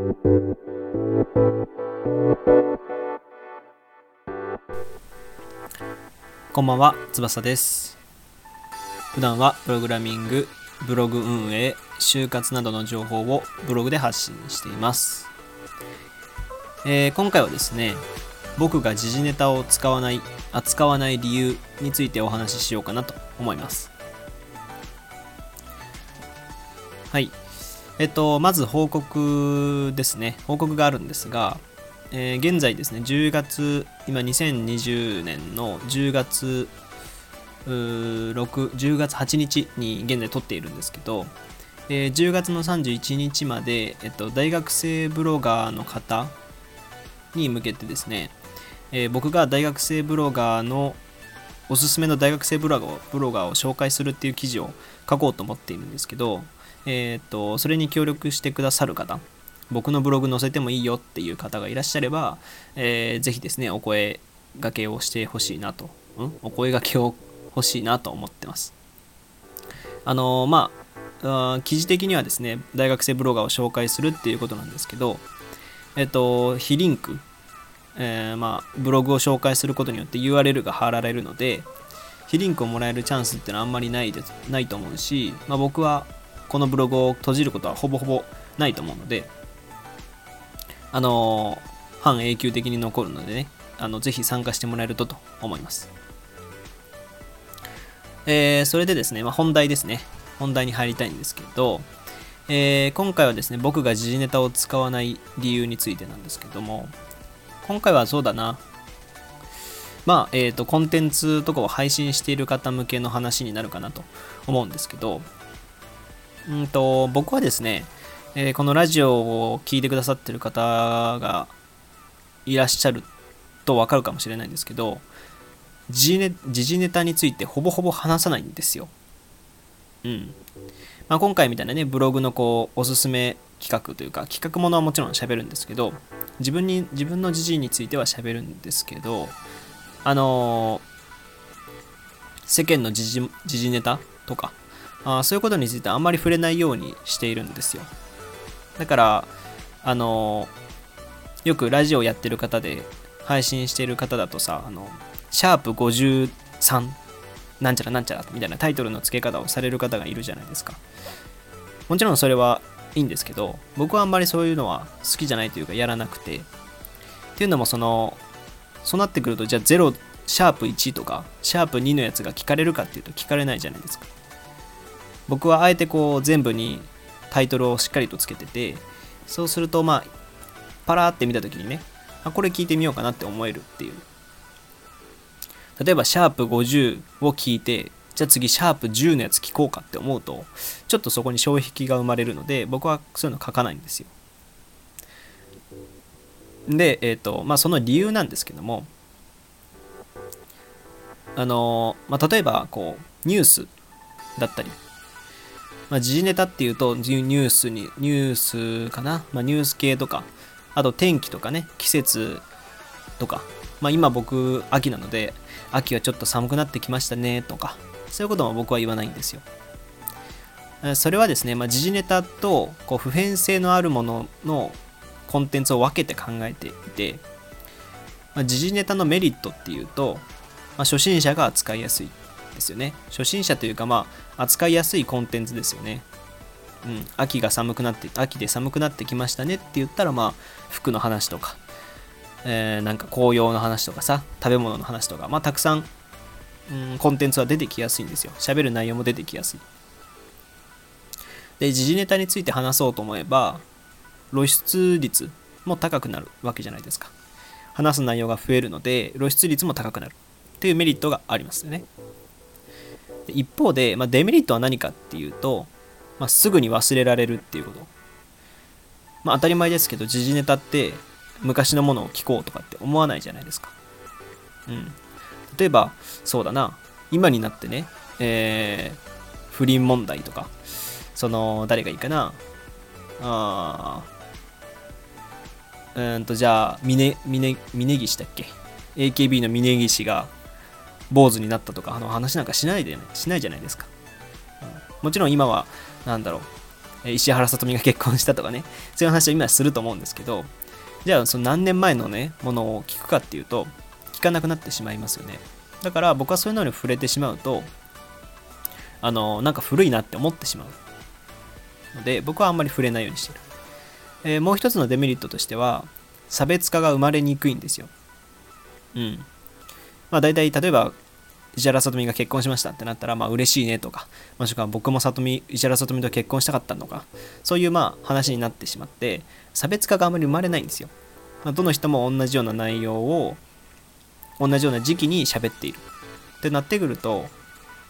こんばんは、翼です。普段はプログラミング、ブログ運営、就活などの情報をブログで発信しています。えー今回はですね、僕が時事ネタを使わない、扱わない理由についてお話ししようかなと思います。はい。えっと、まず報告ですね。報告があるんですが、えー現在ですね、10月、今2020年の10月6 10月8日に現在撮っているんですけど、えー10月の31日まで、えっと、大学生ブロガーの方に向けてですね、えー僕が大学生ブロガーのおすすめの大学生ブロガーブロガーを紹介するっていう記事を書こうと思っているんですけど、えーっとそれに協力してくださる方僕のブログ載せてもいいよっていう方がいらっしゃれば、えーぜひですねお声がけをしてほしいなと、ん？お声がけを欲しいなと思ってます。あのーまああ記事的にはですね大学生ブロガーを紹介するっていうことなんですけどえっと非リンクえーまあ、ブログを紹介することによって URL が貼られるので非リンクをもらえるチャンスってのはあんまりないですないと思うし、まあ、僕はこのブログを閉じることはほぼほぼないと思うのであのー半永久的に残るのでねあのぜひ参加してもらえるとと思います。えーそれでですね、まあ、本題ですね。本題に入りたいんですけど、えー今回はですね僕が時事ネタを使わない理由についてなんですけども今回はそうだな。まあえっ、とコンテンツとかを配信している方向けの話になるかなと思うんですけどうんと僕はですね、えーこのラジオを聞いてくださってる方がいらっしゃるとわかるかもしれないんですけど時事ネタについてほぼほぼ話さないんですよ。うん。まあ、今回みたいなね、ブログのこう、おすすめ企画というか、企画ものはもちろん喋るんですけど、自分に、自分の時事については喋るんですけど、あのー世間の時事ネタとかあそういうことについてあんまり触れないようにしているんですよ。だから、あのよくラジオやってる方で配信してる方だとさ、あの、シャープ53なんちゃらなんちゃらみたいなタイトルの付け方をされる方がいるじゃないですか。もちろんそれはいいんですけど、僕はあんまりそういうのは好きじゃないというかやらなくて。っていうのもその、そうなってくると、じゃあ0、シャープ1とか、シャープ2のやつが聞かれるかっていうと聞かれないじゃないですか。僕はあえてこう全部にタイトルをしっかりとつけてて、そうするとまあ、パラーって見たときにね、あ、これ聞いてみようかなって思えるっていう。例えば、シャープ50を聞いて、じゃあ次、シャープ10のやつ聞こうかって思うと、ちょっとそこに障壁が生まれるので、僕はそういうの書かないんですよ。で、えっ、と、まあ、その理由なんですけども、あのまあ、例えば、こう、ニュースだったり、まあ、時事ネタっていうと、ニュースに、ニュースかな、まあ、ニュース系とか、あと天気とかね、季節とか、まあ、今僕、秋なので、秋はちょっと寒くなってきましたねとか、そういうことも僕は言わないんですよ。それはですね、まあ、時事ネタとこう普遍性のあるもののコンテンツを分けて考えていて、まあ、時事ネタのメリットっていうと、まあ、初心者が扱いやすい。ですよね。初心者というか、まあ、扱いやすいコンテンツですよね。うん、秋が寒くなって、秋で寒くなってきましたねって言ったら、まあ、服の話とか、えーなんか紅葉の話とかさ、食べ物の話とか、まあ、たくさん、うん、コンテンツは出てきやすいんですよ。喋る内容も出てきやすい。で、時事ネタについて話そうと思えば、露出率も高くなるわけじゃないですか。話す内容が増えるので、露出率も高くなるっていうメリットがありますよね。一方で、まあ、デメリットは何かっていうと、まあ、すぐに忘れられるっていうこと。まあ、当たり前ですけど、時事ネタって昔のものを聞こうとかって思わないじゃないですか。うん。例えば、そうだな、今になってね、えー不倫問題とか、その、誰がいいかな、あーうんと、じゃあ、峰、峰、峯岸だっけ ?AKB の峯岸が坊主になったとか、あの話なんかしないで、ねしないじゃないですか。うん。もちろん今は、なんだろう、石原さとみが結婚したとかね。そういう話を今すると思うんですけどじゃあその何年前のねものを聞くかっていうと聞かなくなってしまいますよね。だから僕はそういうのに触れてしまうとあのなんか古いなって思ってしまう。ので僕はあんまり触れないようにしてる、えー、もう一つのデメリットとしては差別化が生まれにくいんですよ。うん。まあ大体例えば石原さとみが結婚しましたってなったらまあ嬉しいねとかもしくは僕もさとみ石原さとみと結婚したかったのかそういうまあ話になってしまって差別化があまり生まれないんですよ、まあ、どの人も同じような内容を同じような時期に喋っている。ってなってくると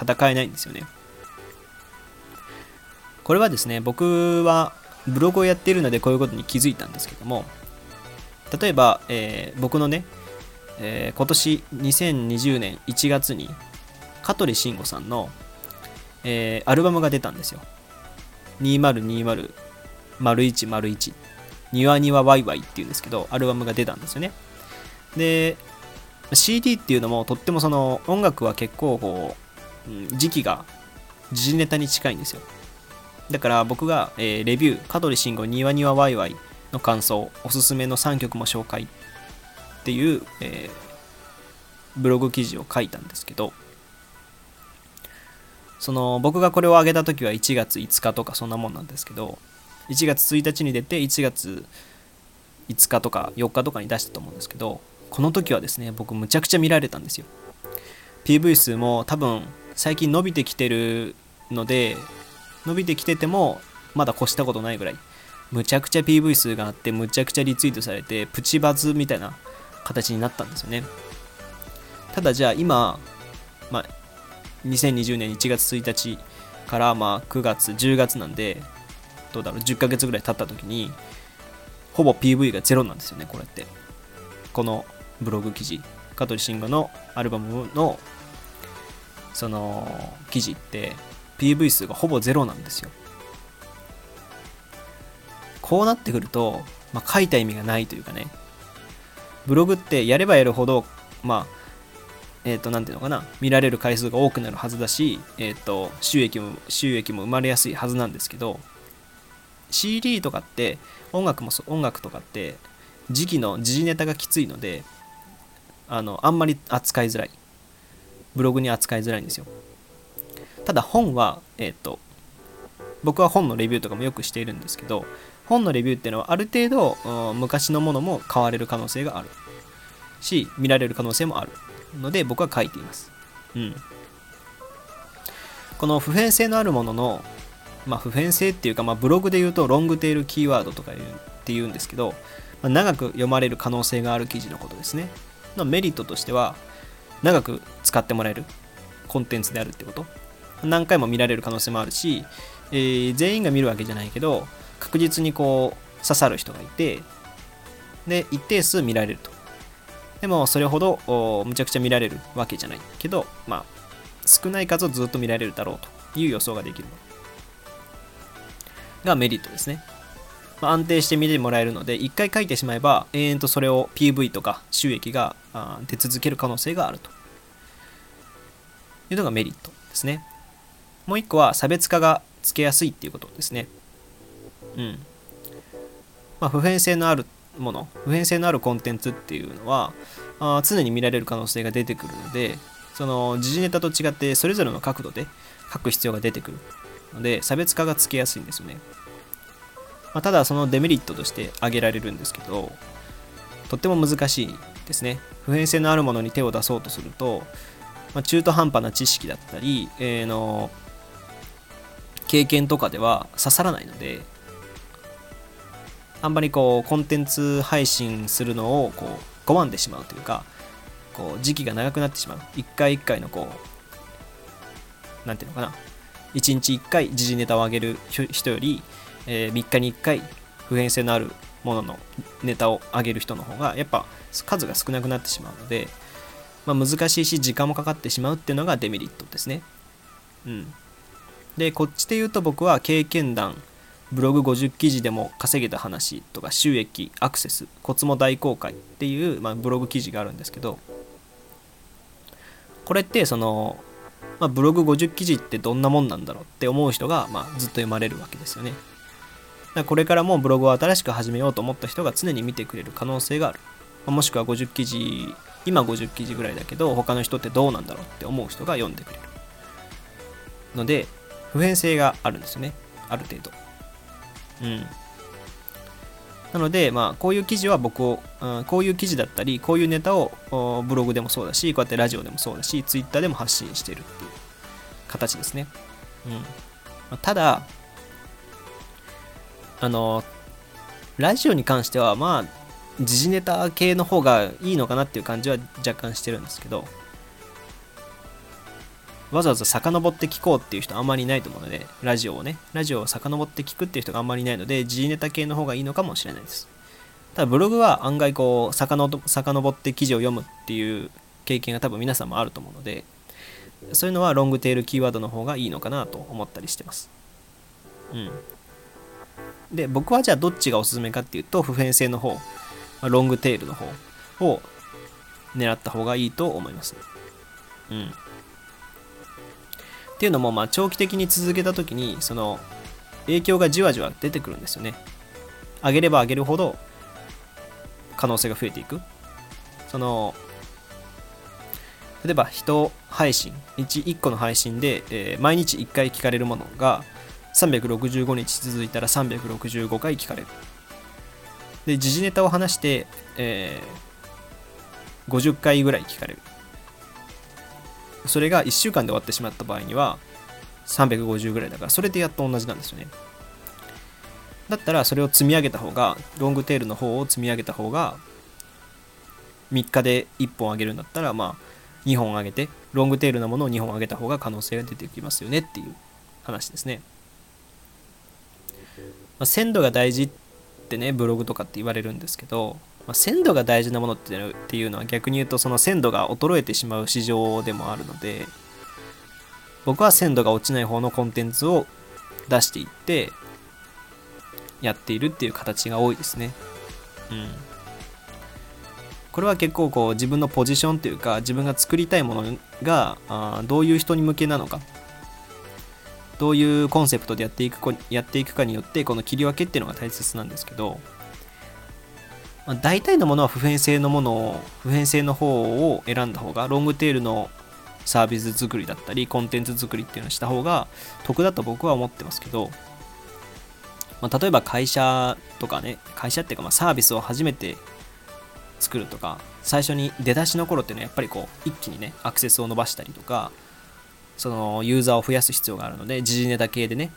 戦えないんですよね。これはですね僕はブログをやっているのでこういうことに気づいたんですけども例えば、えー、僕のね、えー、今年2020年1月に香取慎吾さんの、えー、アルバムが出たんですよ。2020-0101庭庭ワイワイっていうんですけどアルバムが出たんですよね。で CD っていうのもとってもその音楽は結構こう、時期が時事ネタに近いんですよ。だから僕が、えー、レビュー香取慎吾庭庭ワイワイの感想おすすめの3曲も紹介っていう、えー、ブログ記事を書いたんですけどその僕がこれを上げた時は1月5日とかそんなもんなんですけど1月1日に出て1月5日とか4日とかに出したと思うんですけどこの時はですね僕むちゃくちゃ見られたんですよ。PV 数も多分最近伸びてきてるので伸びてきててもまだ越したことないぐらいむちゃくちゃ PV 数があってむちゃくちゃリツイートされてプチバズみたいな形になったんですよね。ただじゃあ今、まあ、2020年1月1日からまあ9月10月なんでどうだろう10ヶ月ぐらい経った時にほぼ PV がゼロなんですよねこれって。このブログ記事香取慎吾のアルバムのその記事って PV 数がほぼゼロなんですよ。こうなってくると、まあ、書いた意味がないというかね。ブログってやればやるほどまあえっ、ー、と、なんていうのかな、見られる回数が多くなるはずだし、えっ、ー、と、収益も、収益も生まれやすいはずなんですけど、CD とかって、音楽も、音楽とかって、時期の時事ネタがきついので、あのあんまり扱いづらい。ブログに扱いづらいんですよ。ただ本はえっ、ー、と僕は本のレビューとかもよくしているんですけど本のレビューっていうのはある程度昔のものも買われる可能性があるし見られる可能性もあるので僕は書いています。うん。この普遍性のあるもののまあ普遍性っていうか、まあ、ブログで言うとロングテールキーワードとかって言うんですけど、まあ、長く読まれる可能性がある記事のことですね。のメリットとしては長く使ってもらえるコンテンツであるってこと。何回も見られる可能性もあるし、えー、全員が見るわけじゃないけど確実にこう刺さる人がいてで一定数見られるとでもそれほどむちゃくちゃ見られるわけじゃないけどまあ少ない数をずっと見られるだろうという予想ができるのがメリットですねまあ、安定して見てもらえるので、1回書いてしまえば、永遠とそれを PV とか収益が出続ける可能性があるというのがメリットですね。もう1個は差別化がつけやすいっていうことですね。うん。まあ、普遍性のあるもの、普遍性のあるコンテンツっていうのは、あ常に見られる可能性が出てくるので、その時事ネタと違ってそれぞれの角度で書く必要が出てくるので、差別化がつけやすいんですよね。まあ、ただそのデメリットとして挙げられるんですけどとっても難しいですね普遍性のあるものに手を出そうとすると、まあ、中途半端な知識だったり、えー、の経験とかでは刺さらないのであんまりこうコンテンツ配信するのをこう拒んでしまうというかこう時期が長くなってしまう一回一回のこうなんていうのかな一日一回時事ネタを上げる人よりえー、3日に1回普遍性のあるもののネタを上げる人の方がやっぱ数が少なくなってしまうので、まあ、難しいし時間もかかってしまうっていうのがデメリットですね。うん。で、こっちで言うと僕は経験談、ブログ50記事でも稼げた話とか収益、アクセス、コツも大公開っていう、まあ、ブログ記事があるんですけど、これってその、まあ、ブログ50記事ってどんなもんなんだろうって思う人が、まあ、ずっと読まれるわけですよね。だこれからもブログを新しく始めようと思った人が常に見てくれる可能性がある。まもしくは50記事、今50記事ぐらいだけど、他の人ってどうなんだろうって思う人が読んでくれる。ので、普遍性があるんですよね。ある程度。うん。なので、まあ、こういう記事は僕を、うん、こういう記事だったり、こういうネタをブログでもそうだし、こうやってラジオでもそうだし、ツイッターでも発信してるっていう形ですね。うん。ただ、あの、ラジオに関しては、まあ、時事ネタ系の方がいいのかなっていう感じは若干してるんですけど、わざわざ遡って聞こうっていう人あんまりいないと思うので、ラジオをね、ラジオを遡って聞くっていう人があんまりいないので、G ネタ系の方がいいのかもしれないです。ただブログは案外こう、遡って記事を読むっていう経験が多分皆さんもあると思うので、そういうのはロングテールキーワードの方がいいのかなと思ったりしてます。うん。で、僕はじゃあどっちがおすすめかっていうと、普遍性の方、ロングテールの方を狙った方がいいと思います。うん。っていうのも、まあ、長期的に続けた時にその影響がじわじわ出てくるんですよね。上げれば上げるほど可能性が増えていく。その例えば人配信 1, 1個の配信で、えー、毎日1回聞かれるものが365日続いたら365回聞かれる。で時事ネタを話して、えー、50回ぐらい聞かれる。それが1週間で終わってしまった場合には350ぐらいだからそれでやっと同じなんですよね。だったらそれを積み上げた方がロングテールの方を積み上げた方が3日で1本上げるんだったらまあ2本上げてロングテールなものを2本上げた方が可能性が出てきますよねっていう話ですね、まあ、鮮度が大事ってねブログとかって言われるんですけどまあ、鮮度が大事なものっていうのは逆に言うとその鮮度が衰えてしまう市場でもあるので僕は鮮度が落ちない方のコンテンツを出していってやっているっていう形が多いですね。うん。これは結構こう自分のポジションというか自分が作りたいものがあどういう人に向けなのかどういうコンセプトでやっていくやっていくかによってこの切り分けっていうのが大切なんですけどまあ、大体のものは普遍性のものを普遍性の方を選んだ方がロングテールのサービス作りだったりコンテンツ作りっていうのをした方が得だと僕は思ってますけど、まあ、例えば会社とかね会社っていうかまサービスを初めて作るとか最初に出だしの頃っていうのはやっぱりこう一気にねアクセスを伸ばしたりとかそのユーザーを増やす必要があるので時事ネタ系でね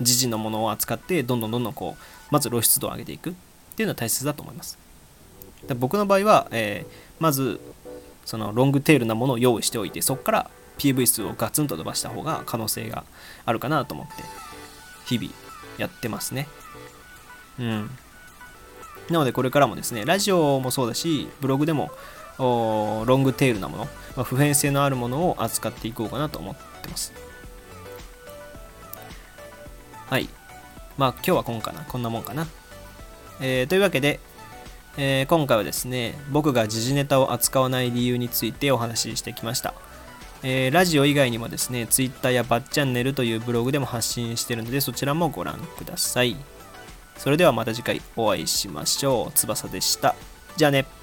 時事のものを扱ってどんどんどんどんこうまず露出度を上げていく。っていうのは大切だと思います。僕の場合は、えー、まずそのロングテールなものを用意しておいてそこから PV 数をガツンと伸ばした方が可能性があるかなと思って日々やってますね。うん。なのでこれからもですね、ラジオもそうだし、ブログでもロングテールなもの、まあ、普遍性のあるものを扱っていこうかなと思ってます。はい。まあ今日は今かな、こんなもんかな。えー、というわけで、えー、今回はですね、僕が時事ネタを扱わない理由についてお話ししてきました。えー、ラジオ以外にもですね、Twitter やバッチャンネルというブログでも発信してるので、そちらもご覧ください。それではまた次回お会いしましょう。翼でした。じゃあね。